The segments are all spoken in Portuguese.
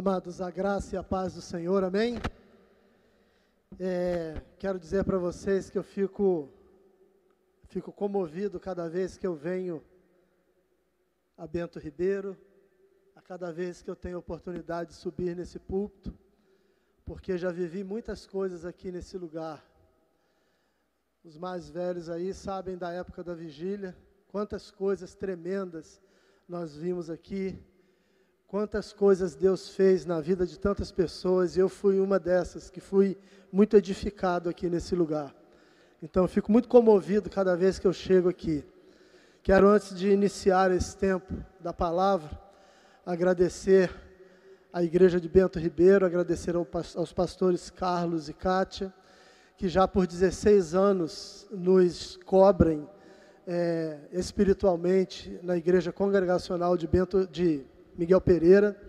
Amados, a graça e a paz do Senhor, amém? É, quero dizer para vocês que eu fico, fico comovido cada vez que eu venho a Bento Ribeiro, a cada vez que eu tenho oportunidade de subir nesse púlpito, porque já vivi muitas coisas aqui nesse lugar. Os mais velhos aí sabem da época da vigília, quantas coisas tremendas nós vimos aqui Quantas coisas Deus fez na vida de tantas pessoas, e eu fui uma dessas que fui muito edificado aqui nesse lugar. Então eu fico muito comovido cada vez que eu chego aqui. Quero, antes de iniciar esse tempo da palavra, agradecer à Igreja de Bento Ribeiro, agradecer aos pastores Carlos e Kátia, que já por 16 anos nos cobrem é, espiritualmente na Igreja Congregacional de Bento de Miguel Pereira.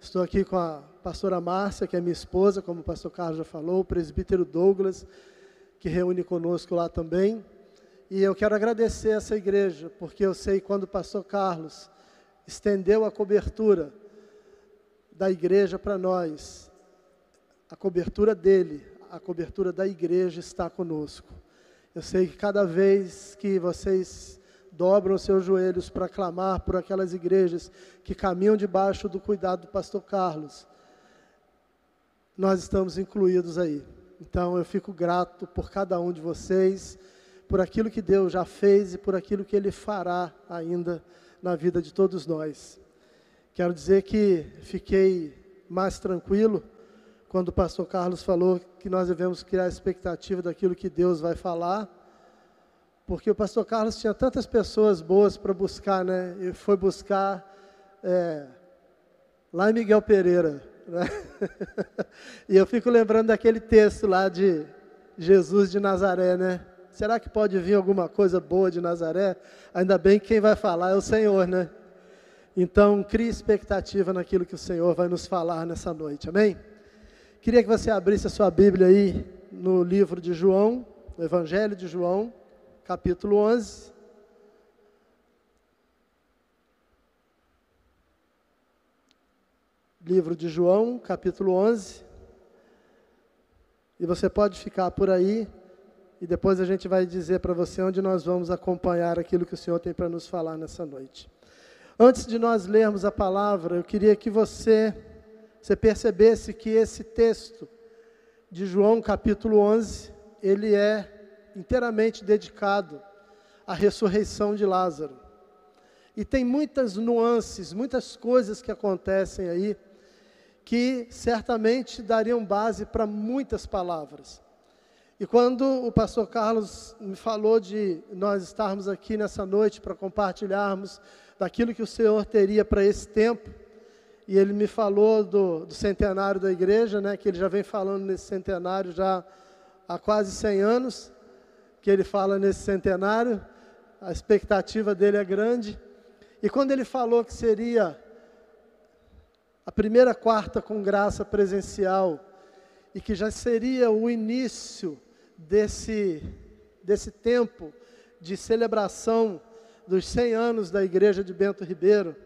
Estou aqui com a pastora Márcia, que é minha esposa, como o pastor Carlos já falou, o presbítero Douglas, que reúne conosco lá também. E eu quero agradecer essa igreja, porque eu sei quando o pastor Carlos estendeu a cobertura da igreja para nós, a cobertura dele, a cobertura da igreja está conosco. Eu sei que cada vez que vocês dobram seus joelhos para clamar por aquelas igrejas que caminham debaixo do cuidado do pastor Carlos. Nós estamos incluídos aí. Então eu fico grato por cada um de vocês, por aquilo que Deus já fez e por aquilo que Ele fará ainda na vida de todos nós. Quero dizer que fiquei mais tranquilo quando o pastor Carlos falou que nós devemos criar expectativa daquilo que Deus vai falar porque o pastor Carlos tinha tantas pessoas boas para buscar, né? E foi buscar é, lá em Miguel Pereira. Né? e eu fico lembrando daquele texto lá de Jesus de Nazaré, né? Será que pode vir alguma coisa boa de Nazaré? Ainda bem que quem vai falar é o Senhor, né? Então, crie expectativa naquilo que o Senhor vai nos falar nessa noite, amém? Queria que você abrisse a sua Bíblia aí no livro de João, no Evangelho de João capítulo 11. Livro de João, capítulo 11. E você pode ficar por aí e depois a gente vai dizer para você onde nós vamos acompanhar aquilo que o Senhor tem para nos falar nessa noite. Antes de nós lermos a palavra, eu queria que você, você percebesse que esse texto de João capítulo 11, ele é inteiramente dedicado à ressurreição de Lázaro. E tem muitas nuances, muitas coisas que acontecem aí, que certamente dariam base para muitas palavras. E quando o pastor Carlos me falou de nós estarmos aqui nessa noite para compartilharmos daquilo que o Senhor teria para esse tempo, e ele me falou do, do, centenário da igreja, né, que ele já vem falando nesse centenário já há quase 100 anos, que ele fala nesse centenário, a expectativa dele é grande. E quando ele falou que seria a primeira quarta com graça presencial e que já seria o início desse, desse tempo de celebração dos 100 anos da igreja de Bento Ribeiro,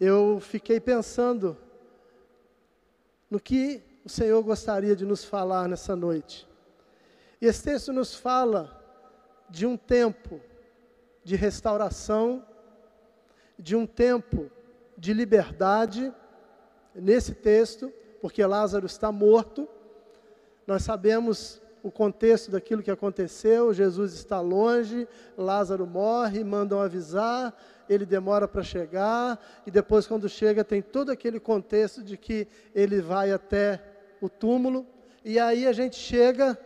eu fiquei pensando no que o Senhor gostaria de nos falar nessa noite. E esse texto nos fala de um tempo de restauração, de um tempo de liberdade, nesse texto, porque Lázaro está morto. Nós sabemos o contexto daquilo que aconteceu, Jesus está longe, Lázaro morre, mandam avisar, ele demora para chegar, e depois, quando chega, tem todo aquele contexto de que ele vai até o túmulo, e aí a gente chega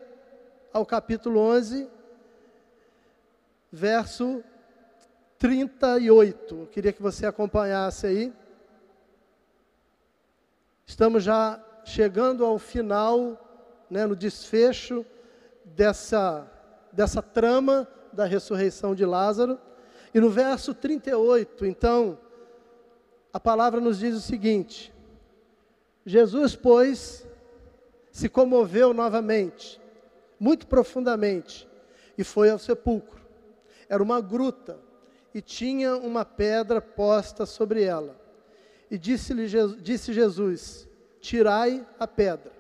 ao capítulo 11, verso 38. Eu queria que você acompanhasse aí. Estamos já chegando ao final, né, no desfecho dessa, dessa trama da ressurreição de Lázaro. E no verso 38, então, a palavra nos diz o seguinte: Jesus, pois, se comoveu novamente muito profundamente e foi ao sepulcro. Era uma gruta e tinha uma pedra posta sobre ela. E disse-lhe disse Jesus: Tirai a pedra.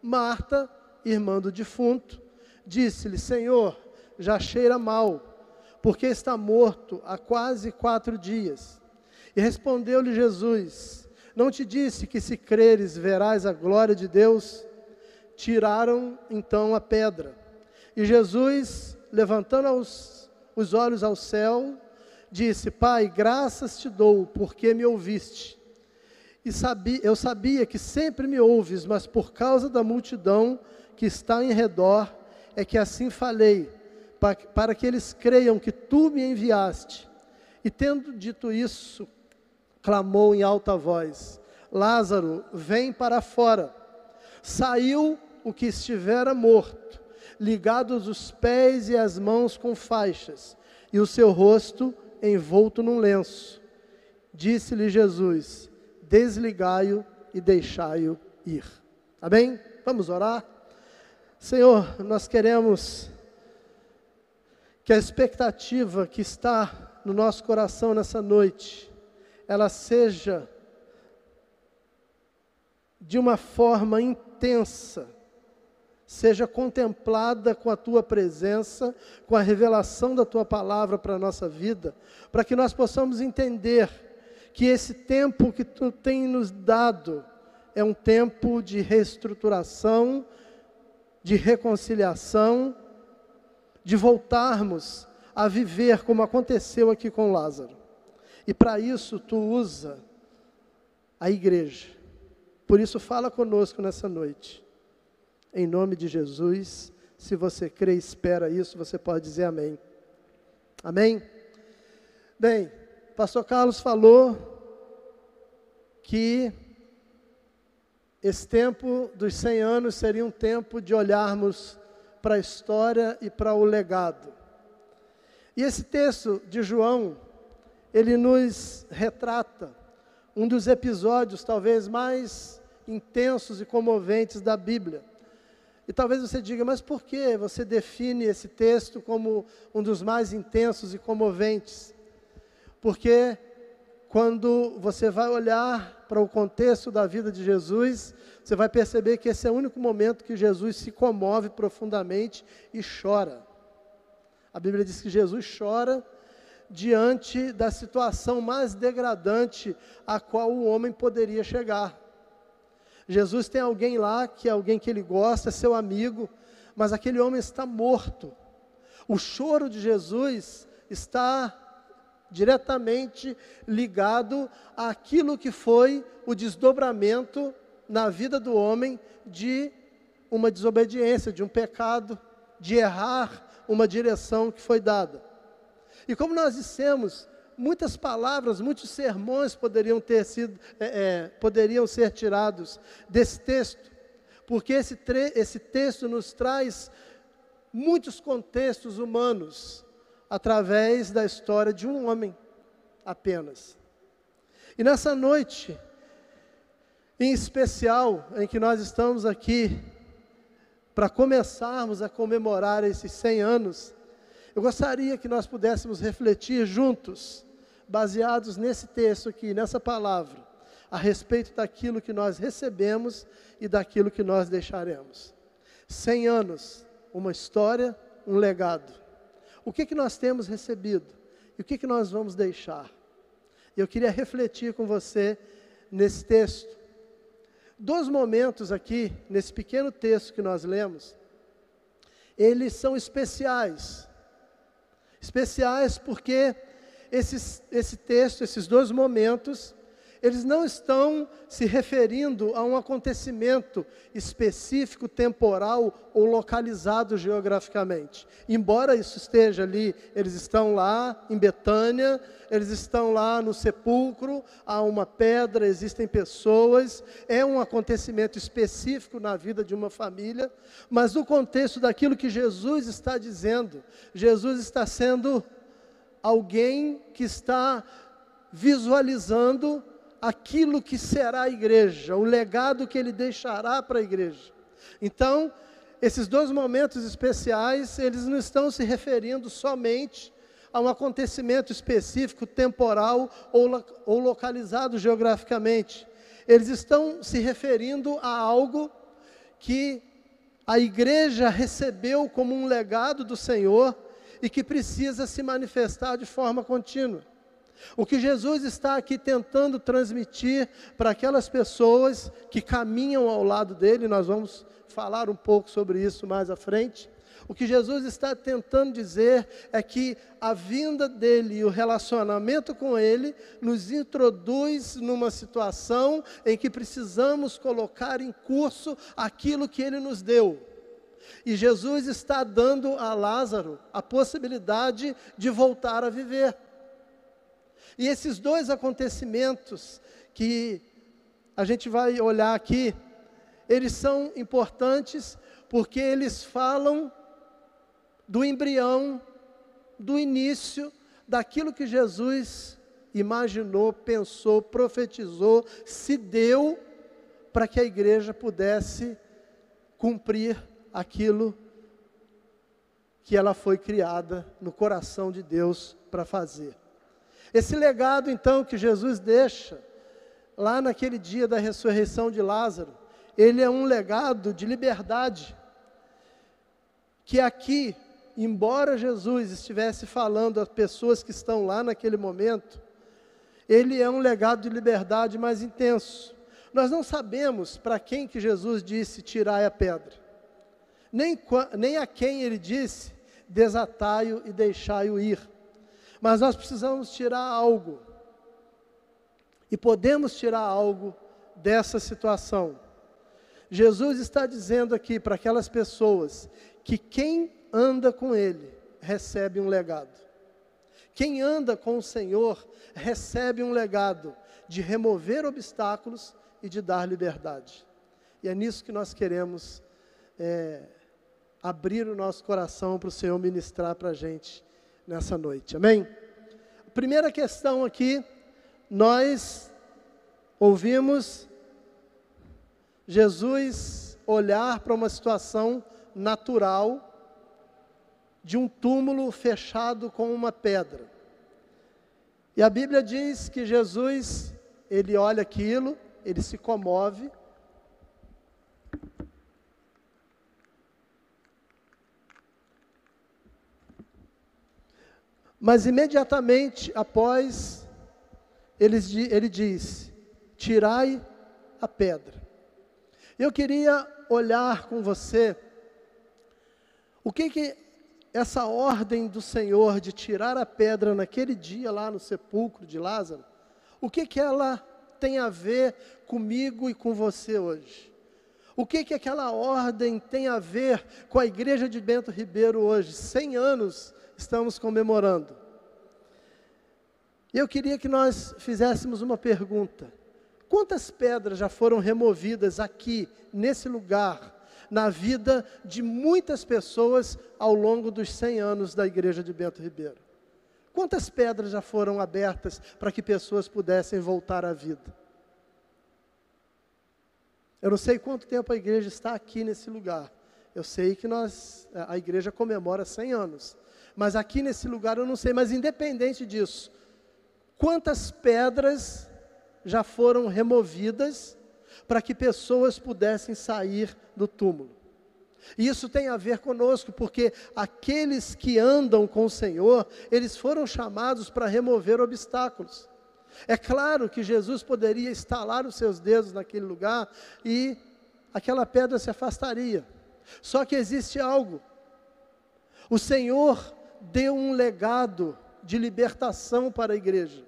Marta, irmã do defunto, disse-lhe: Senhor, já cheira mal, porque está morto há quase quatro dias. E respondeu-lhe Jesus: Não te disse que se creres verás a glória de Deus? Tiraram então a pedra. E Jesus, levantando os, os olhos ao céu, disse: Pai, graças te dou, porque me ouviste. E sabia, eu sabia que sempre me ouves, mas por causa da multidão que está em redor, é que assim falei, para, para que eles creiam que tu me enviaste. E tendo dito isso, clamou em alta voz: Lázaro, vem para fora. Saiu o que estivera morto, ligados os pés e as mãos com faixas, e o seu rosto envolto num lenço. Disse-lhe Jesus: Desligai-o e deixai-o ir. Amém? Vamos orar? Senhor, nós queremos que a expectativa que está no nosso coração nessa noite, ela seja de uma forma intensa, seja contemplada com a tua presença, com a revelação da tua palavra para a nossa vida, para que nós possamos entender que esse tempo que tu tem nos dado é um tempo de reestruturação, de reconciliação, de voltarmos a viver como aconteceu aqui com Lázaro. E para isso tu usa a igreja. Por isso fala conosco nessa noite. Em nome de Jesus, se você crê e espera isso, você pode dizer amém. Amém? Bem, pastor Carlos falou que esse tempo dos 100 anos seria um tempo de olharmos para a história e para o legado. E esse texto de João, ele nos retrata um dos episódios talvez mais intensos e comoventes da Bíblia. E talvez você diga, mas por que você define esse texto como um dos mais intensos e comoventes? Porque quando você vai olhar para o contexto da vida de Jesus, você vai perceber que esse é o único momento que Jesus se comove profundamente e chora. A Bíblia diz que Jesus chora diante da situação mais degradante a qual o homem poderia chegar. Jesus tem alguém lá que é alguém que ele gosta, é seu amigo, mas aquele homem está morto. O choro de Jesus está diretamente ligado àquilo que foi o desdobramento na vida do homem de uma desobediência, de um pecado, de errar uma direção que foi dada. E como nós dissemos, muitas palavras, muitos sermões poderiam ter sido, é, é, poderiam ser tirados desse texto, porque esse, esse texto nos traz muitos contextos humanos através da história de um homem apenas. E nessa noite, em especial, em que nós estamos aqui para começarmos a comemorar esses 100 anos, eu gostaria que nós pudéssemos refletir juntos baseados nesse texto aqui, nessa palavra, a respeito daquilo que nós recebemos e daquilo que nós deixaremos. Cem anos, uma história, um legado. O que, que nós temos recebido e o que, que nós vamos deixar? Eu queria refletir com você nesse texto. Dois momentos aqui, nesse pequeno texto que nós lemos, eles são especiais. Especiais porque esses, esse texto, esses dois momentos, eles não estão se referindo a um acontecimento específico, temporal ou localizado geograficamente. Embora isso esteja ali, eles estão lá em Betânia, eles estão lá no sepulcro, há uma pedra, existem pessoas, é um acontecimento específico na vida de uma família, mas no contexto daquilo que Jesus está dizendo, Jesus está sendo alguém que está visualizando aquilo que será a igreja, o legado que ele deixará para a igreja. Então, esses dois momentos especiais, eles não estão se referindo somente a um acontecimento específico, temporal ou, ou localizado geograficamente. Eles estão se referindo a algo que a igreja recebeu como um legado do Senhor e que precisa se manifestar de forma contínua. O que Jesus está aqui tentando transmitir para aquelas pessoas que caminham ao lado dele, nós vamos falar um pouco sobre isso mais à frente. O que Jesus está tentando dizer é que a vinda dele e o relacionamento com ele nos introduz numa situação em que precisamos colocar em curso aquilo que ele nos deu. E Jesus está dando a Lázaro a possibilidade de voltar a viver. E esses dois acontecimentos que a gente vai olhar aqui, eles são importantes porque eles falam do embrião, do início, daquilo que Jesus imaginou, pensou, profetizou, se deu para que a igreja pudesse cumprir aquilo que ela foi criada no coração de Deus para fazer. Esse legado, então, que Jesus deixa lá naquele dia da ressurreição de Lázaro, ele é um legado de liberdade, que aqui embora Jesus estivesse falando às pessoas que estão lá naquele momento, ele é um legado de liberdade mais intenso. Nós não sabemos para quem que Jesus disse tirai a pedra, nem, nem a quem ele disse desatai-o e deixai-o ir. Mas nós precisamos tirar algo. E podemos tirar algo dessa situação. Jesus está dizendo aqui para aquelas pessoas que quem anda com Ele recebe um legado. Quem anda com o Senhor recebe um legado de remover obstáculos e de dar liberdade. E é nisso que nós queremos é, abrir o nosso coração para o Senhor ministrar para a gente nessa noite. Amém? Primeira questão aqui, nós ouvimos Jesus olhar para uma situação natural de um túmulo fechado com uma pedra. E a Bíblia diz que Jesus, ele olha aquilo, ele se comove. Mas imediatamente após, ele, diz: Tirai a pedra. Eu queria olhar com você o que, que essa ordem do Senhor de tirar a pedra naquele dia lá no sepulcro de Lázaro, o que que ela tem a ver comigo e com você hoje? O que que aquela ordem tem a ver com a igreja de Bento Ribeiro hoje? 100 anos estamos comemorando. E eu queria que nós fizéssemos uma pergunta. Quantas pedras já foram removidas aqui, nesse lugar, na vida de muitas pessoas ao longo dos 100 anos da igreja de Bento Ribeiro. Quantas pedras já foram abertas para que pessoas pudessem voltar à vida? Eu não sei quanto tempo a igreja está aqui nesse lugar. Eu sei que nós, a igreja comemora 100 anos. Mas aqui nesse lugar eu não sei, mas independente disso, quantas pedras já foram removidas para que pessoas pudessem sair do túmulo. E isso tem a ver conosco, porque aqueles que andam com o Senhor, eles foram chamados para remover obstáculos. É claro que Jesus poderia estalar os seus dedos naquele lugar e aquela pedra se afastaria. Só que existe algo. O Senhor deu um legado de libertação para a igreja.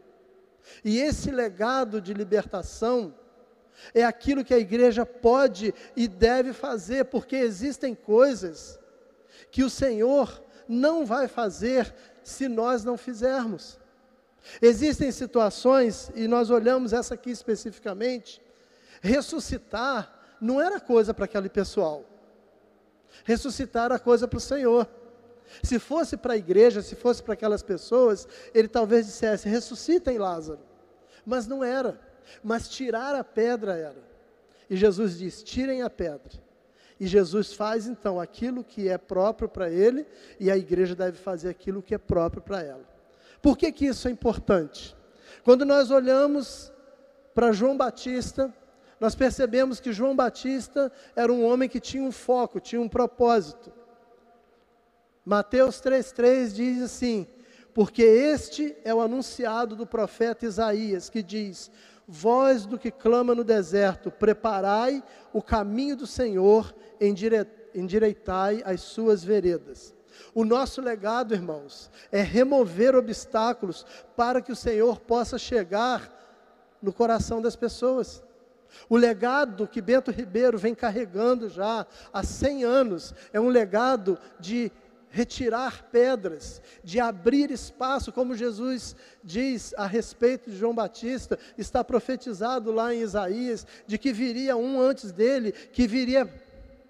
E esse legado de libertação é aquilo que a igreja pode e deve fazer, porque existem coisas que o Senhor não vai fazer se nós não fizermos. Existem situações, e nós olhamos essa aqui especificamente, ressuscitar não era coisa para aquele pessoal. Ressuscitar era coisa para o Senhor. Se fosse para a igreja, se fosse para aquelas pessoas, ele talvez dissesse: ressuscitem Lázaro. Mas não era mas tirar a pedra era. E Jesus diz: tirem a pedra. E Jesus faz então aquilo que é próprio para ele, e a igreja deve fazer aquilo que é próprio para ela. Por que, que isso é importante? Quando nós olhamos para João Batista, nós percebemos que João Batista era um homem que tinha um foco, tinha um propósito. Mateus 3,3 diz assim: Porque este é o anunciado do profeta Isaías, que diz: Voz do que clama no deserto, preparai o caminho do Senhor, endireitai as suas veredas. O nosso legado, irmãos, é remover obstáculos para que o Senhor possa chegar no coração das pessoas. O legado que Bento Ribeiro vem carregando já há 100 anos é um legado de retirar pedras, de abrir espaço, como Jesus diz a respeito de João Batista, está profetizado lá em Isaías, de que viria um antes dele, que viria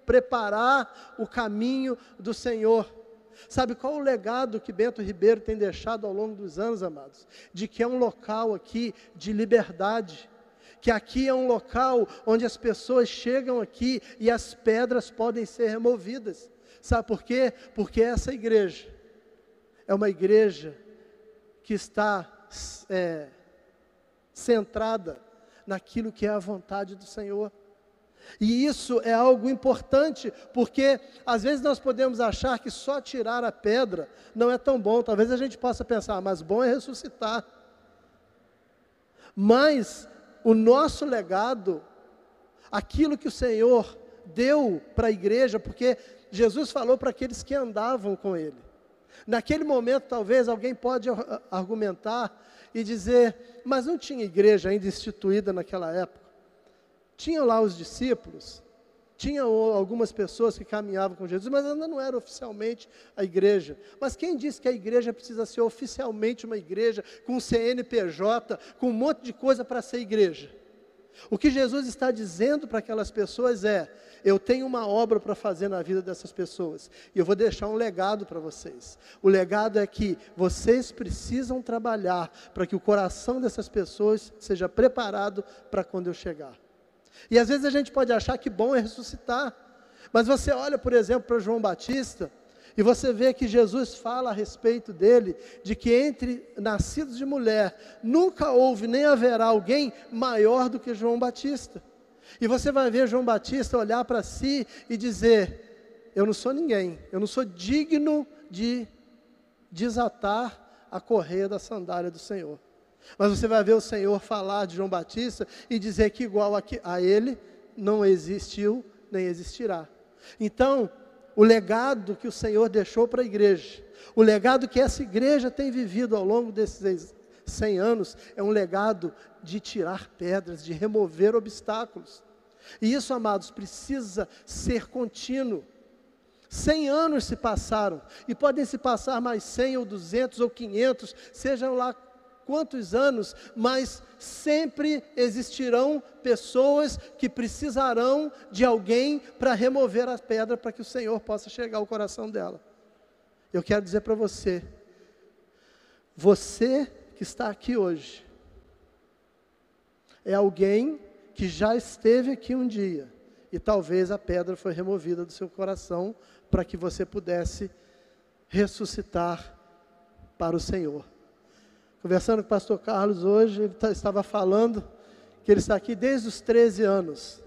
preparar o caminho do Senhor. Sabe qual o legado que Bento Ribeiro tem deixado ao longo dos anos, amados? De que é um local aqui de liberdade, que aqui é um local onde as pessoas chegam aqui e as pedras podem ser removidas. Sabe por quê? Porque essa igreja é uma igreja que está é, centrada naquilo que é a vontade do Senhor. E isso é algo importante, porque às vezes nós podemos achar que só tirar a pedra não é tão bom. Talvez a gente possa pensar, ah, mas bom é ressuscitar. Mas o nosso legado, aquilo que o Senhor deu para a igreja, porque Jesus falou para aqueles que andavam com ele. Naquele momento, talvez alguém pode argumentar e dizer, mas não tinha igreja ainda instituída naquela época. Tinham lá os discípulos, tinha algumas pessoas que caminhavam com Jesus, mas ainda não era oficialmente a igreja. Mas quem disse que a igreja precisa ser oficialmente uma igreja, com CNPJ, com um monte de coisa para ser igreja? O que Jesus está dizendo para aquelas pessoas é: eu tenho uma obra para fazer na vida dessas pessoas, e eu vou deixar um legado para vocês. O legado é que vocês precisam trabalhar para que o coração dessas pessoas seja preparado para quando eu chegar. E às vezes a gente pode achar que bom é ressuscitar, mas você olha, por exemplo, para João Batista, e você vê que Jesus fala a respeito dele, de que entre nascidos de mulher, nunca houve nem haverá alguém maior do que João Batista. E você vai ver João Batista olhar para si e dizer: Eu não sou ninguém, eu não sou digno de desatar a correia da sandália do Senhor. Mas você vai ver o Senhor falar de João Batista e dizer que igual a, ele não existiu nem existirá. Então, o legado que o Senhor deixou para a igreja, o legado que essa igreja tem vivido ao longo desses 100 anos, é um legado de tirar pedras, de remover obstáculos. E isso, amados, precisa ser contínuo. 100 anos se passaram, e podem se passar mais 100 ou 200 ou 500, sejam lá quantos anos, mas sempre existirão pessoas que precisarão de alguém para remover a pedra para que o Senhor possa chegar ao coração dela. Eu quero dizer para você, você que está aqui hoje, é alguém que já esteve aqui um dia e talvez a pedra foi removida do seu coração para que você pudesse ressuscitar para o Senhor. Conversando com o pastor Carlos hoje, ele estava falando que ele está aqui desde os 13 anos.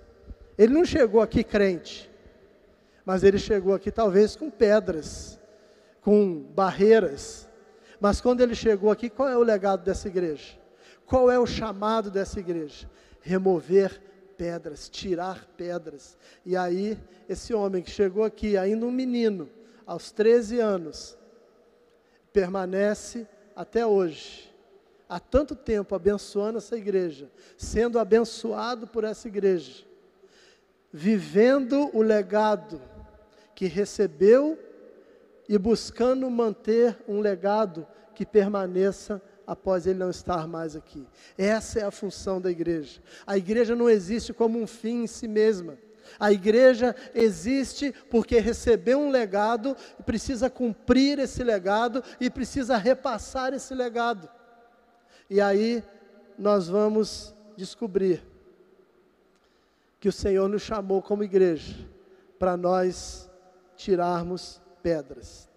Ele não chegou aqui crente, mas ele chegou aqui talvez com pedras, com barreiras. Mas quando ele chegou aqui, qual é o legado dessa igreja? Qual é o chamado dessa igreja? Remover pedras, tirar pedras. E aí, esse homem que chegou aqui, ainda um menino, aos 13 anos, permanece até hoje, há tanto tempo abençoando essa igreja, sendo abençoado por essa igreja, vivendo o legado que recebeu e buscando manter um legado que permaneça após ele não estar mais aqui. Essa é a função da igreja. A igreja não existe como um fim em si mesma. A igreja existe porque recebeu um legado e precisa cumprir esse legado e precisa repassar esse legado. E aí nós vamos descobrir que o Senhor nos chamou como igreja para nós tirarmos pedras.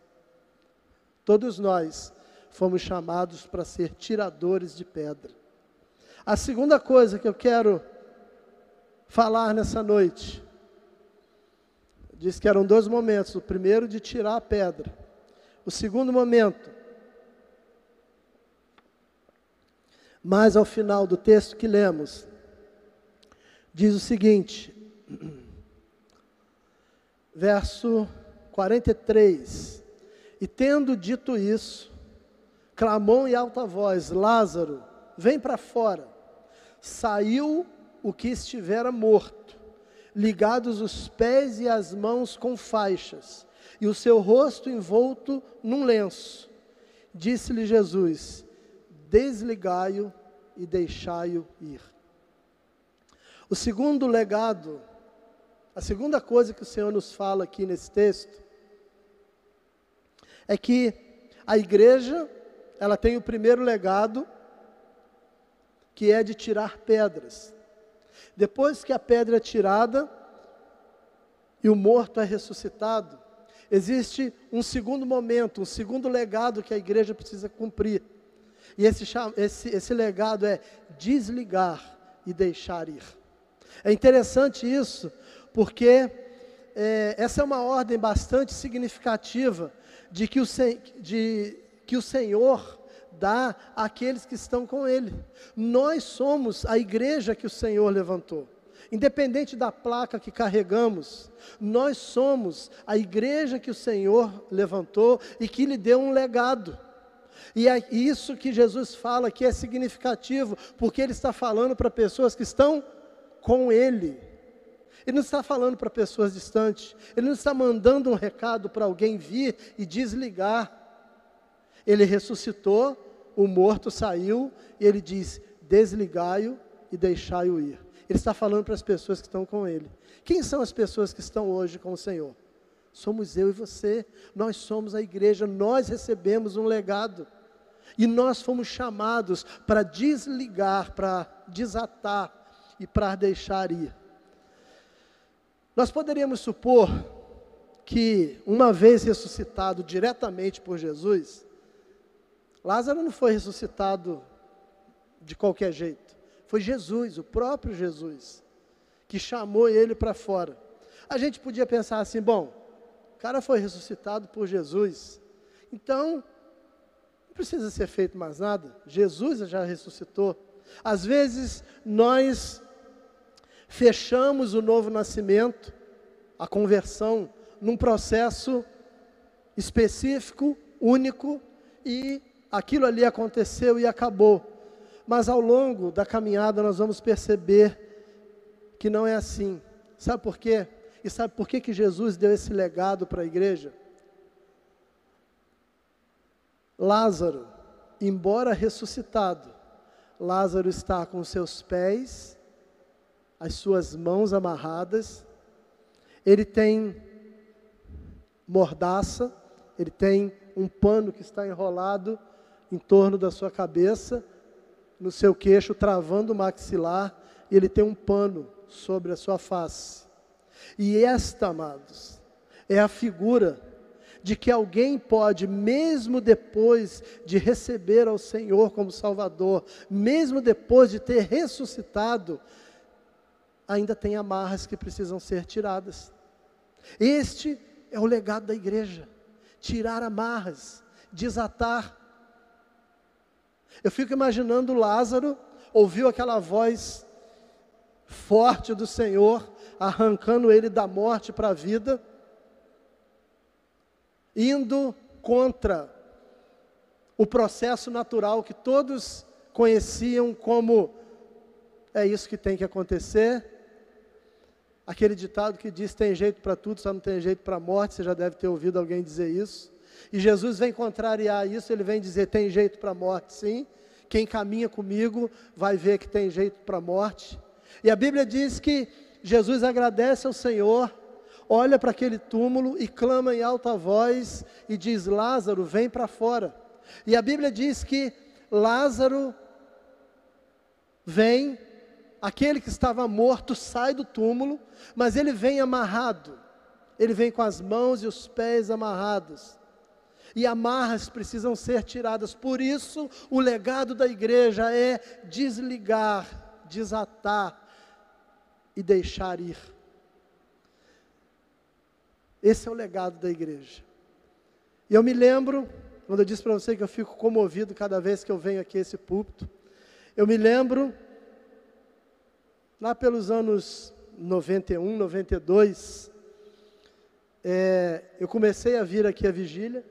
Todos nós fomos chamados para ser tiradores de pedra. A segunda coisa que eu quero falar nessa noite, diz que eram dois momentos: o primeiro de tirar a pedra, o segundo momento, mas ao final do texto que lemos, diz o seguinte, verso 43: E tendo dito isso, clamou em alta voz: Lázaro, vem para fora. Saiu o que estivera morto, ligados os pés e as mãos com faixas, e o seu rosto envolto num lenço. Disse-lhe Jesus: Desligai-o e deixai-o ir. O segundo legado, a segunda coisa que o Senhor nos fala aqui nesse texto, é que a igreja ela tem o primeiro legado, que é de tirar pedras. Depois que a pedra é tirada e o morto é ressuscitado, existe um segundo momento, um segundo legado que a igreja precisa cumprir. E esse, esse, esse legado é desligar e deixar ir. É interessante isso, porque é, essa é uma ordem bastante significativa de que o, de, que o Senhor dá àqueles que estão com Ele. Nós somos a igreja que o Senhor levantou. Independente da placa que carregamos, nós somos a igreja que o Senhor levantou e que lhe deu um legado. E é isso que Jesus fala que é significativo, porque ele está falando para pessoas que estão com ele. Ele não está falando para pessoas distantes, ele não está mandando um recado para alguém vir e desligar ele ressuscitou, o morto saiu e ele diz: desligai-o e deixai-o ir. Ele está falando para as pessoas que estão com ele. Quem são as pessoas que estão hoje com o Senhor? Somos eu e você. Nós somos a igreja, nós recebemos um legado. E nós fomos chamados para desligar, para desatar e para deixar ir. Nós poderíamos supor que, uma vez ressuscitado diretamente por Jesus, Lázaro não foi ressuscitado de qualquer jeito. Foi Jesus, o próprio Jesus, que chamou ele para fora. A gente podia pensar assim: bom, o cara foi ressuscitado por Jesus, então não precisa ser feito mais nada. Jesus já ressuscitou. Às vezes nós fechamos o novo nascimento, a conversão, num processo específico, único e aquilo ali aconteceu e acabou. Mas ao longo da caminhada nós vamos perceber que não é assim. Sabe por quê? E sabe por que, que Jesus deu esse legado para a igreja? Lázaro, embora ressuscitado, Lázaro está com seus pés, as suas mãos amarradas, ele tem mordaça, ele tem um pano que está enrolado em torno da sua cabeça, no seu queixo, travando o maxilar, e ele tem um pano sobre a sua face. E esta, amados, é a figura de que alguém pode, mesmo depois de receber ao Senhor como Salvador, mesmo depois de ter ressuscitado, ainda tem amarras que precisam ser tiradas. Este é o legado da igreja: tirar amarras, desatar eu fico imaginando Lázaro, ouviu aquela voz forte do Senhor, arrancando ele da morte para a vida, indo contra o processo natural que todos conheciam como é isso que tem que acontecer. Aquele ditado que diz tem jeito para tudo, só não tem jeito para a morte, você já deve ter ouvido alguém dizer isso. E Jesus vem contrariar isso, ele vem dizer: tem jeito para a morte, sim. Quem caminha comigo vai ver que tem jeito para a morte. E a Bíblia diz que Jesus agradece ao Senhor, olha para aquele túmulo e clama em alta voz e diz: Lázaro, vem para fora. E a Bíblia diz que Lázaro vem, aquele que estava morto sai do túmulo, mas ele vem amarrado, ele vem com as mãos e os pés amarrados. E amarras precisam ser tiradas. Por isso, o legado da igreja é desligar, desatar e deixar ir. Esse é o legado da igreja. E eu me lembro, quando eu disse para você que eu fico comovido cada vez que eu venho aqui a esse púlpito, eu me lembro, lá pelos anos 91, 92, é, eu comecei a vir aqui à vigília,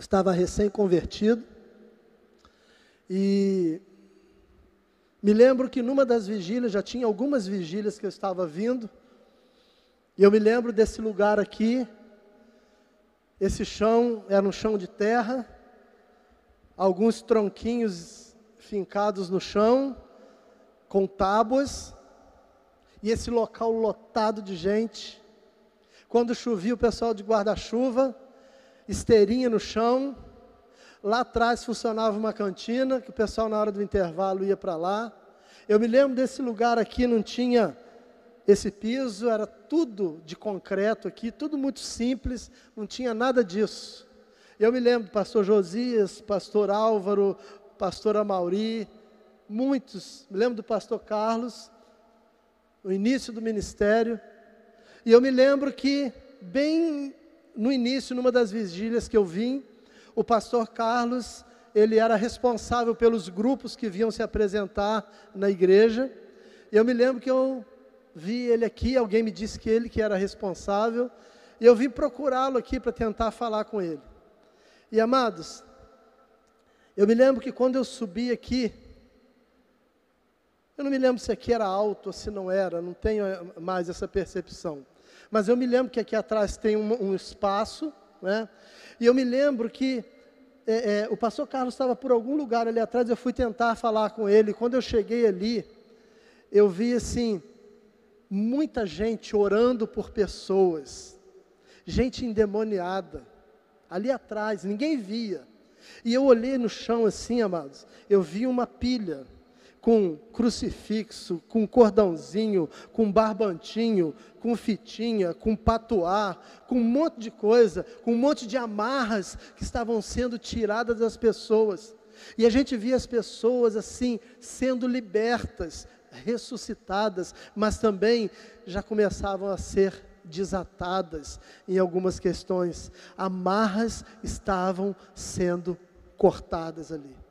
estava recém-convertido, e me lembro que numa das vigílias, já tinha algumas vigílias que eu estava vindo, e eu me lembro desse lugar aqui, esse chão era um chão de terra, alguns tronquinhos fincados no chão, com tábuas, e esse local lotado de gente. Quando chovia, o pessoal de guarda-chuva esteirinha no chão. Lá atrás funcionava uma cantina, que o pessoal na hora do intervalo ia para lá. Eu me lembro desse lugar aqui, não tinha esse piso, era tudo de concreto aqui, tudo muito simples, não tinha nada disso. Eu me lembro do pastor Josias, pastor Álvaro, pastor Amauri, muitos, me lembro do pastor Carlos, no início do ministério, e eu me lembro que, bem no início, numa das vigílias que eu vim, o pastor Carlos, ele era responsável pelos grupos que vinham se apresentar na igreja. Eu me lembro que eu vi ele aqui, alguém me disse que ele que era responsável, e eu vim procurá-lo aqui para tentar falar com ele. E amados, eu me lembro que quando eu subi aqui, eu não me lembro se aqui era alto ou se não era, não tenho mais essa percepção. Mas eu me lembro que aqui atrás tem um, um espaço, né? E eu me lembro que é, é, o pastor Carlos estava por algum lugar ali atrás, eu fui tentar falar com ele. Quando eu cheguei ali, eu vi assim, muita gente orando por pessoas, gente endemoniada, ali atrás, ninguém via. E eu olhei no chão assim, amados, eu vi uma pilha com crucifixo, com cordãozinho, com barbantinho, com fitinha, com patuá, com um monte de coisa, com um monte de amarras que estavam sendo tiradas das pessoas. E a gente via as pessoas assim, sendo libertas, ressuscitadas, mas também já começavam a ser desatadas em algumas questões. Amarras estavam sendo cortadas ali.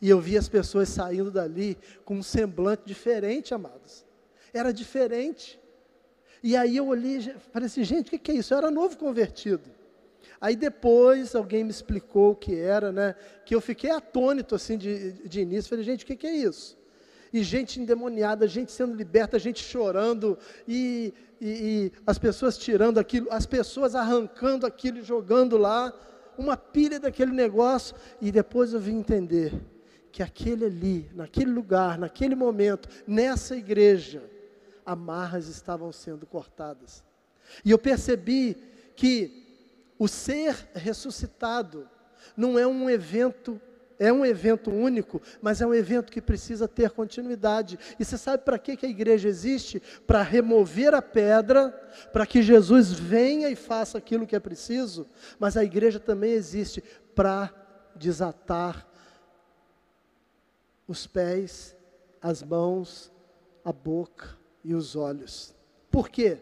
E eu vi as pessoas saindo dali com um semblante diferente, amados. Era diferente. E aí eu olhei e falei assim, gente, o que, é isso? Eu era novo convertido. Aí depois alguém me explicou o que era, né? Que eu fiquei atônito assim de, de início. Falei, gente, o que, que é isso? E gente endemoniada, gente sendo liberta, gente chorando, e, e, e as pessoas tirando aquilo, as pessoas arrancando aquilo e jogando lá, uma pilha daquele negócio, e depois eu vim entender que aquele ali, naquele lugar, naquele momento, nessa igreja, amarras estavam sendo cortadas. E eu percebi que o ser ressuscitado não é um evento é um evento único, mas é um evento que precisa ter continuidade. E você sabe para que, que a igreja existe? Para remover a pedra, para que Jesus venha e faça aquilo que é preciso, mas a igreja também existe para desatar os pés, as mãos, a boca e os olhos. Por quê?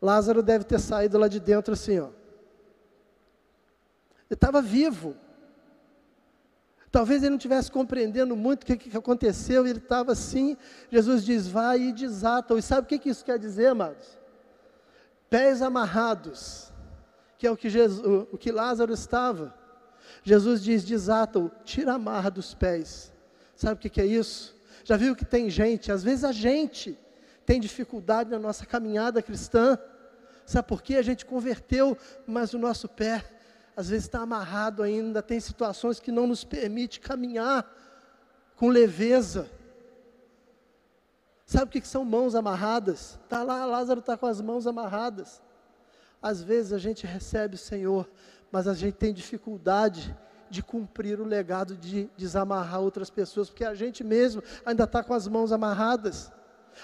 Lázaro deve ter saído lá de dentro assim, ó. Ele estava vivo. Talvez ele não estivesse compreendendo muito o que, que aconteceu, ele estava assim. Jesus diz: vai e desata. E sabe o que, que isso quer dizer, amados? Pés amarrados, que é o que, Jesus, o que Lázaro estava. Jesus diz: desata-o, tira a marra dos pés. Sabe o que, que é isso? Já viu que tem gente, às vezes a gente tem dificuldade na nossa caminhada cristã. Sabe por quê? A gente converteu, mas o nosso pé às vezes está amarrado ainda, tem situações que não nos permite caminhar com leveza. Sabe o que, que são mãos amarradas? Está lá, Lázaro está com as mãos amarradas. Às vezes a gente recebe o Senhor, mas a gente tem dificuldade de cumprir o legado de desamarrar outras pessoas, porque a gente mesmo ainda está com as mãos amarradas.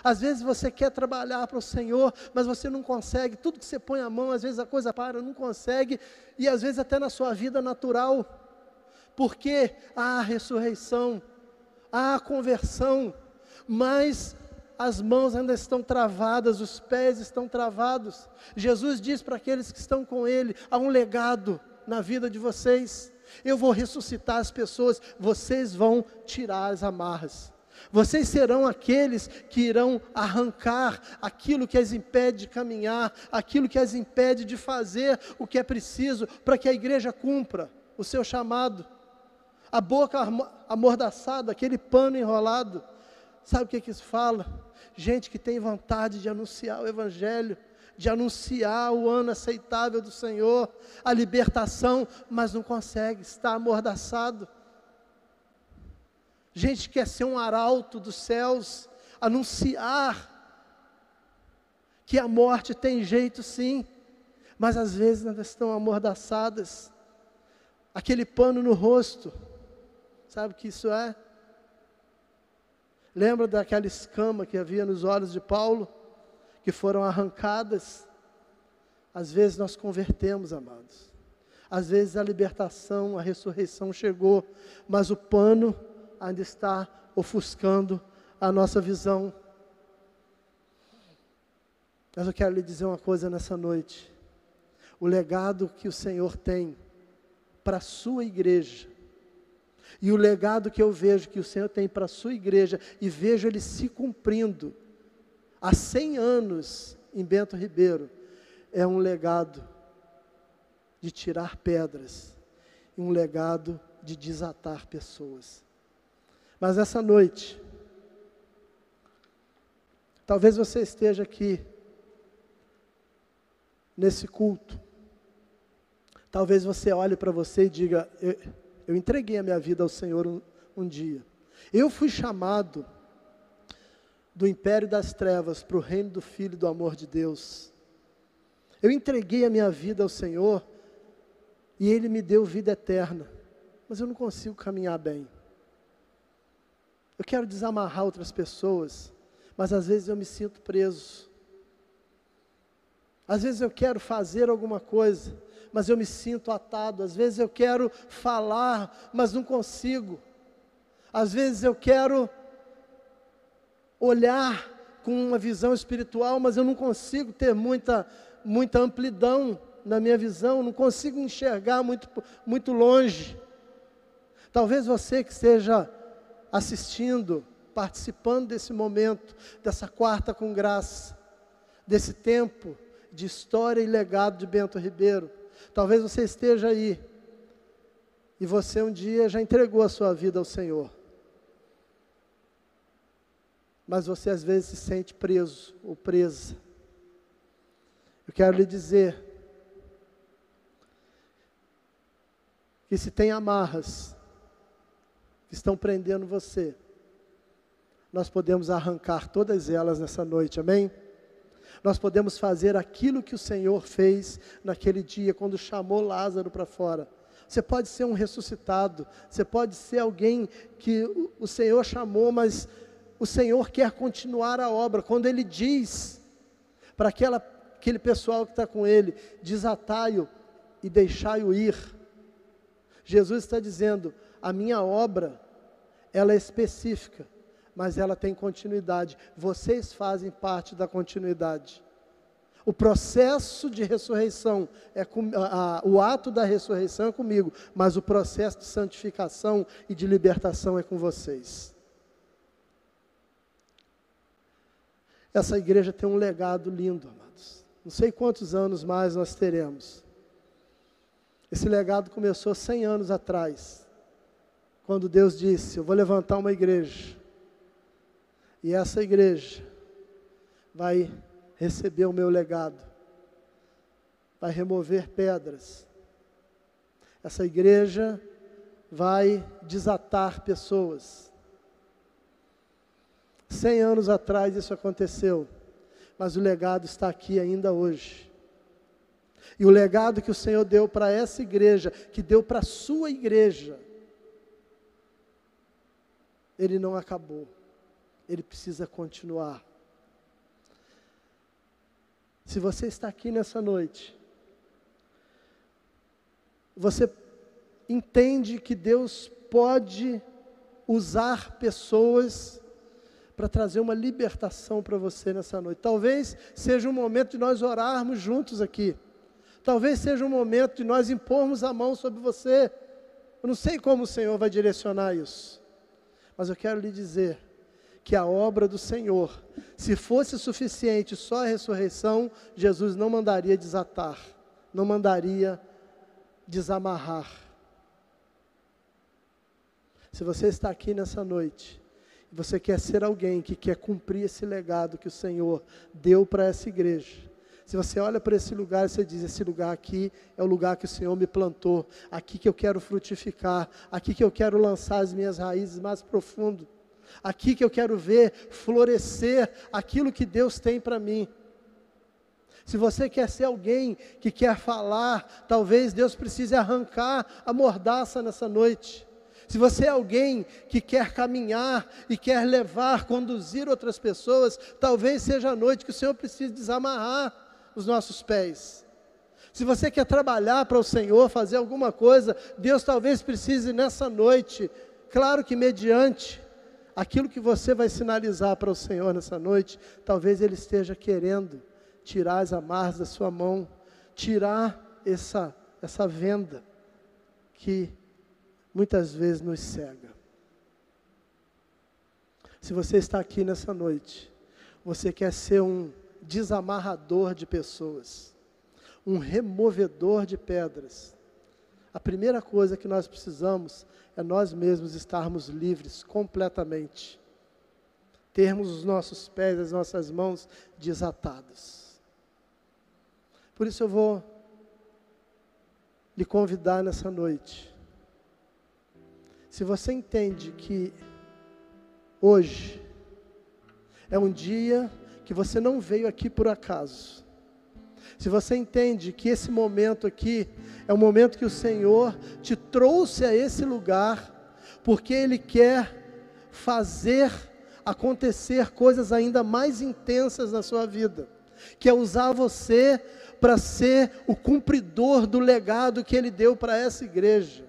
Às vezes você quer trabalhar para o Senhor, mas você não consegue. Tudo que você põe a mão, às vezes a coisa para, não consegue. E às vezes até na sua vida natural. Porque há ressurreição, há conversão, mas as mãos ainda estão travadas, os pés estão travados. Jesus diz para aqueles que estão com Ele: há um legado na vida de vocês. Eu vou ressuscitar as pessoas, vocês vão tirar as amarras. Vocês serão aqueles que irão arrancar aquilo que as impede de caminhar, aquilo que as impede de fazer o que é preciso para que a igreja cumpra o seu chamado. A boca amordaçada, aquele pano enrolado. Sabe o que, que isso fala? Gente que tem vontade de anunciar o Evangelho, de anunciar o ano aceitável do Senhor, a libertação, mas não consegue, está amordaçado. Gente que quer ser um arauto dos céus, anunciar que a morte tem jeito sim, mas às vezes ainda estão amordaçadas. Aquele pano no rosto, sabe o que isso é? Lembra daquela escama que havia nos olhos de Paulo, que foram arrancadas? Às vezes nós convertemos, amados. Às vezes a libertação, a ressurreição chegou, mas o pano ainda está ofuscando a nossa visão. Mas eu quero lhe dizer uma coisa nessa noite. O legado que o Senhor tem para a sua igreja, e o legado que eu vejo que o Senhor tem para a sua igreja, e vejo ele se cumprindo há 100 anos em Bento Ribeiro, é um legado de tirar pedras, e um legado de desatar pessoas. Mas essa noite, talvez você esteja aqui, nesse culto, talvez você olhe para você e diga: eu, entreguei a minha vida ao Senhor um, um dia. Eu fui chamado do império das trevas para o reino do Filho do amor de Deus. Eu entreguei a minha vida ao Senhor e Ele me deu vida eterna, mas eu não consigo caminhar bem. Eu quero desamarrar outras pessoas, mas às vezes eu me sinto preso. Às vezes eu quero fazer alguma coisa, mas eu me sinto atado. Às vezes eu quero falar, mas não consigo. Às vezes eu quero olhar com uma visão espiritual, mas eu não consigo ter muita, muita amplidão na minha visão, não consigo enxergar muito, muito longe. Talvez você que seja assistindo, participando desse momento, dessa quarta com graça, desse tempo de história e legado de Bento Ribeiro. Talvez você esteja aí e você um dia já entregou a sua vida ao Senhor. Mas você às vezes se sente preso ou presa. Eu quero lhe dizer que se tem amarras que estão prendendo você, nós podemos arrancar todas elas nessa noite, amém? Nós podemos fazer aquilo que o Senhor fez naquele dia, quando chamou Lázaro para fora. Você pode ser um ressuscitado, você pode ser alguém que o Senhor chamou, mas o Senhor quer continuar a obra. Quando Ele diz para aquele pessoal que está com Ele: desatai-o e deixai-o ir. Jesus está dizendo: a minha obra, ela é específica, mas ela tem continuidade. Vocês fazem parte da continuidade. O processo de ressurreição é com, a, a, o ato da ressurreição é comigo, mas o processo de santificação e de libertação é com vocês. Essa igreja tem um legado lindo, amados. Não sei quantos anos mais nós teremos. Esse legado começou 100 anos atrás, quando Deus disse: Eu vou levantar uma igreja, e essa igreja vai receber o meu legado, vai remover pedras, essa igreja vai desatar pessoas. Cem anos atrás isso aconteceu, mas o legado está aqui ainda hoje. E o legado que o Senhor deu para essa igreja, que deu para a sua igreja, ele não acabou. Ele precisa continuar. Se você está aqui nessa noite, você entende que Deus pode usar pessoas para trazer uma libertação para você nessa noite. Talvez seja um momento de nós orarmos juntos aqui. Talvez seja um momento de nós impormos a mão sobre você. Eu não sei como o Senhor vai direcionar isso, mas eu quero lhe dizer que a obra do Senhor, se fosse suficiente só a ressurreição, Jesus não mandaria desatar, não mandaria desamarrar. Se você está aqui nessa noite, você quer ser alguém que quer cumprir esse legado que o Senhor deu para essa igreja, se você olha para esse lugar e você diz: esse lugar aqui é o lugar que o Senhor me plantou, aqui que eu quero frutificar, aqui que eu quero lançar as minhas raízes mais profundo, aqui que eu quero ver florescer aquilo que Deus tem para mim. Se você quer ser alguém que quer falar, talvez Deus precise arrancar a mordaça nessa noite. Se você é alguém que quer caminhar e quer levar, conduzir outras pessoas, talvez seja a noite que o Senhor precise desamarrar os nossos pés. Se você quer trabalhar para o Senhor, fazer alguma coisa, Deus talvez precise nessa noite, claro que mediante aquilo que você vai sinalizar para o Senhor nessa noite, talvez Ele esteja querendo tirar as amarras da sua mão, tirar essa, essa venda que muitas vezes nos cega. Se você está aqui nessa noite, você quer ser um desamarrador de pessoas, um removedor de pedras. A primeira coisa que nós precisamos é nós mesmos estarmos livres completamente, termos os nossos pés, as nossas mãos desatados. Por isso eu vou lhe convidar nessa noite. Se você entende que hoje é um dia que você não veio aqui por acaso. Se você entende que esse momento aqui é o momento que o Senhor te trouxe a esse lugar, porque Ele quer fazer acontecer coisas ainda mais intensas na sua vida, que é usar você para ser o cumpridor do legado que Ele deu para essa igreja.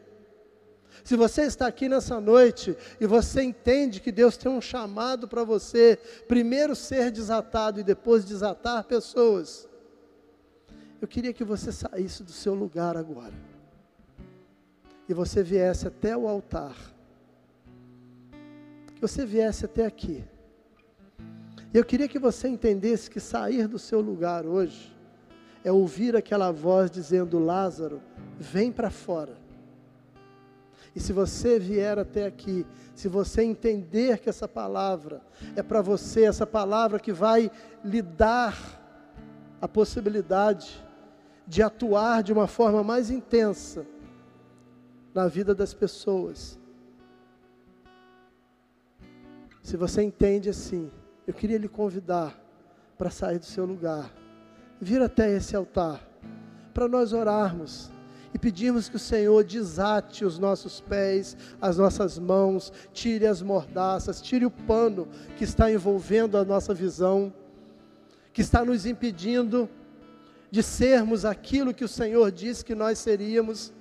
Se você está aqui nessa noite e você entende que Deus tem um chamado para você, primeiro ser desatado e depois desatar pessoas, eu queria que você saísse do seu lugar agora e você viesse até o altar, que você viesse até aqui. Eu queria que você entendesse que sair do seu lugar hoje é ouvir aquela voz dizendo: Lázaro, vem para fora. E se você vier até aqui, se você entender que essa palavra é para você, essa palavra que vai lhe dar a possibilidade de atuar de uma forma mais intensa na vida das pessoas. Se você entende assim, eu queria lhe convidar para sair do seu lugar, vir até esse altar, para nós orarmos e pedimos que o Senhor desate os nossos pés, as nossas mãos, tire as mordaças, tire o pano que está envolvendo a nossa visão, que está nos impedindo de sermos aquilo que o Senhor disse que nós seríamos.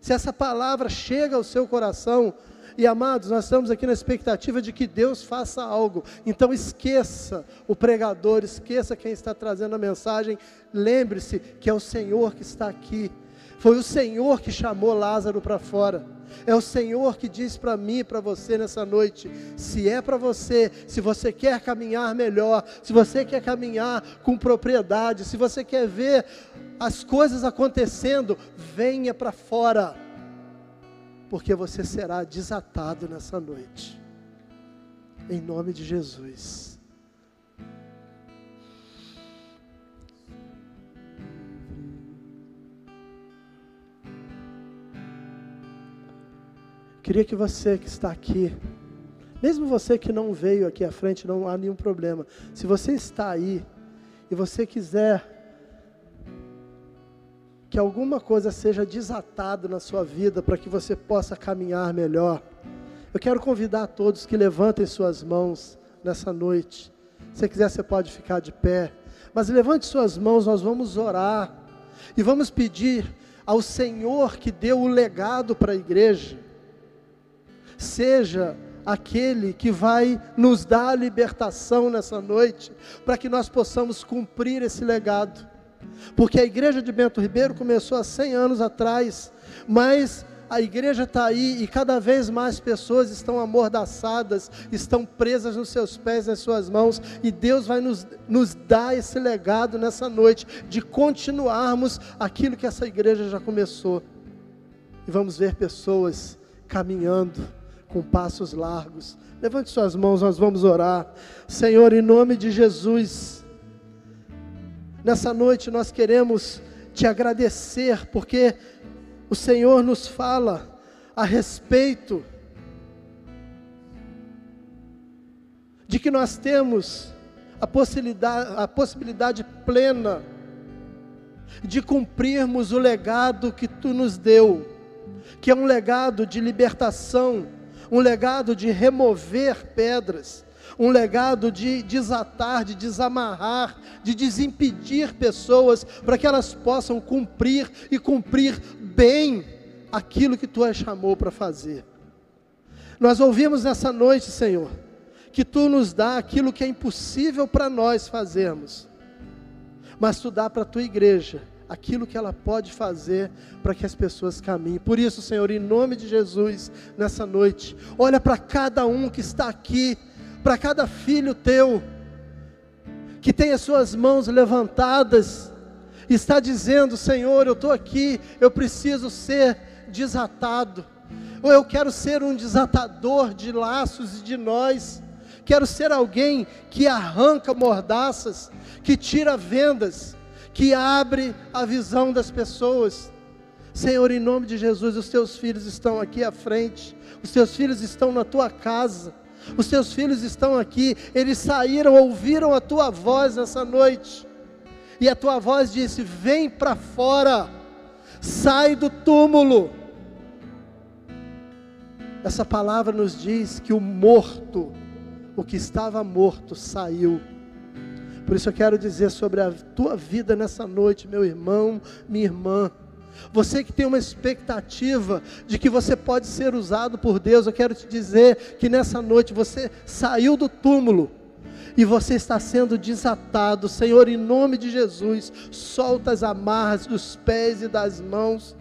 Se essa palavra chega ao seu coração, e amados, nós estamos aqui na expectativa de que Deus faça algo. Então esqueça o pregador, esqueça quem está trazendo a mensagem. Lembre-se que é o Senhor que está aqui foi o Senhor que chamou Lázaro para fora. É o Senhor que diz para mim e para você nessa noite: se é para você, se você quer caminhar melhor, se você quer caminhar com propriedade, se você quer ver as coisas acontecendo, venha para fora, porque você será desatado nessa noite, em nome de Jesus. Queria que você que está aqui, mesmo você que não veio aqui à frente, não há nenhum problema. Se você está aí e você quiser que alguma coisa seja desatada na sua vida para que você possa caminhar melhor, eu quero convidar todos que levantem suas mãos nessa noite. Se quiser, você pode ficar de pé. Mas levante suas mãos, nós vamos orar e vamos pedir ao Senhor que deu o legado para a igreja, seja aquele que vai nos dar a libertação nessa noite, para que nós possamos cumprir esse legado. Porque a igreja de Bento Ribeiro começou há 100 anos atrás, mas a igreja está aí e cada vez mais pessoas estão amordaçadas, estão presas nos seus pés, nas suas mãos, e Deus vai nos, nos dar esse legado nessa noite, de continuarmos aquilo que essa igreja já começou. E vamos ver pessoas caminhando com passos largos. Levante suas mãos, nós vamos orar. Senhor, em nome de Jesus, nessa noite nós queremos te agradecer, porque o Senhor nos fala a respeito de que nós temos a possibilidade, a possibilidade plena de cumprirmos o legado que tu nos deu, que é um legado de libertação, um legado de remover pedras, um legado de desatar, de desamarrar, de desimpedir pessoas para que elas possam cumprir e cumprir bem aquilo que tu as chamou para fazer. Nós ouvimos nessa noite, Senhor, que tu nos dá aquilo que é impossível para nós fazermos, mas tu dá para a tua igreja aquilo que ela pode fazer para que as pessoas caminhem. Por isso, Senhor, em nome de Jesus, nessa noite, olha para cada um que está aqui, para cada filho teu, que tem as suas mãos levantadas, está dizendo: Senhor, eu estou aqui, eu preciso ser desatado, ou eu quero ser um desatador de laços e de nós. Quero ser alguém que arranca mordaças, que tira vendas, que abre a visão das pessoas. Senhor, em nome de Jesus, os teus filhos estão aqui à frente, os teus filhos estão na tua casa, os teus filhos estão aqui, eles saíram, ouviram a tua voz nessa noite, e a tua voz disse: Vem para fora, sai do túmulo. Essa palavra nos diz que o morto, o que estava morto, saiu por isso eu quero dizer sobre a tua vida nessa noite, meu irmão, minha irmã. Você que tem uma expectativa de que você pode ser usado por Deus, eu quero te dizer que nessa noite você saiu do túmulo e você está sendo desatado. Senhor, em nome de Jesus, solta as amarras dos pés e das mãos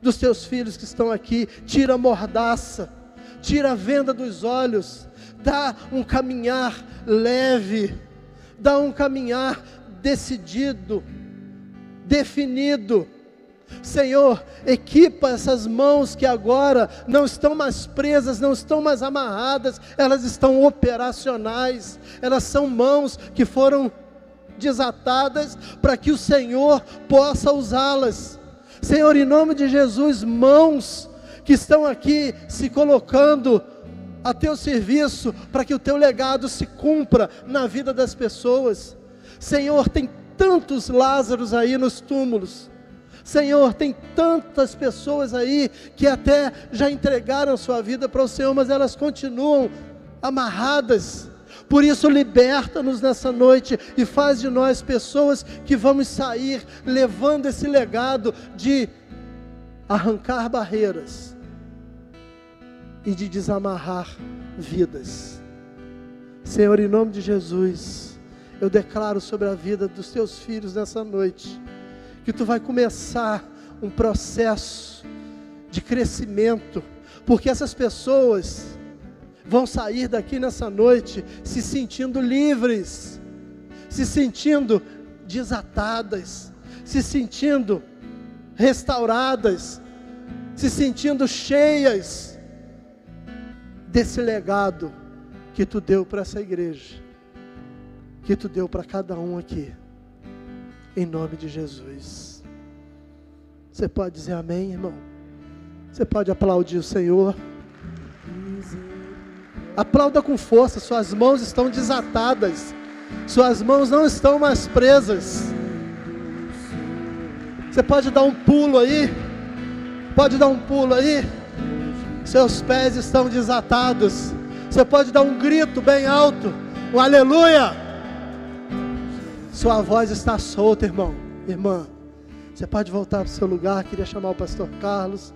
dos teus filhos que estão aqui, tira a mordaça, tira a venda dos olhos, dá um caminhar leve dá um caminhar decidido, definido. Senhor, equipa essas mãos que agora não estão mais presas, não estão mais amarradas, elas estão operacionais, elas são mãos que foram desatadas para que o Senhor possa usá-las. Senhor, em nome de Jesus, mãos que estão aqui se colocando a teu serviço, para que o teu legado se cumpra na vida das pessoas. Senhor, tem tantos Lázaros aí nos túmulos. Senhor, tem tantas pessoas aí que até já entregaram sua vida para o Senhor, mas elas continuam amarradas. Por isso, liberta-nos nessa noite e faz de nós pessoas que vamos sair levando esse legado de arrancar barreiras e de desamarrar vidas. Senhor, em nome de Jesus, eu declaro sobre a vida dos teus filhos nessa noite, que tu vai começar um processo de crescimento, porque essas pessoas vão sair daqui nessa noite se sentindo livres, se sentindo desatadas, se sentindo restauradas, se sentindo cheias desse legado que tu deu para essa igreja, que tu deu para cada um aqui, em nome de Jesus. Você pode dizer amém, irmão? Você pode aplaudir o Senhor. Aplauda com força, suas mãos estão desatadas, suas mãos não estão mais presas. Você pode dar um pulo aí, pode dar um pulo aí seus pés estão desatados. Você pode dar um grito bem alto, um aleluia. Sua voz está solta, irmão, irmã. Você pode voltar para o seu lugar. Queria chamar o pastor Carlos.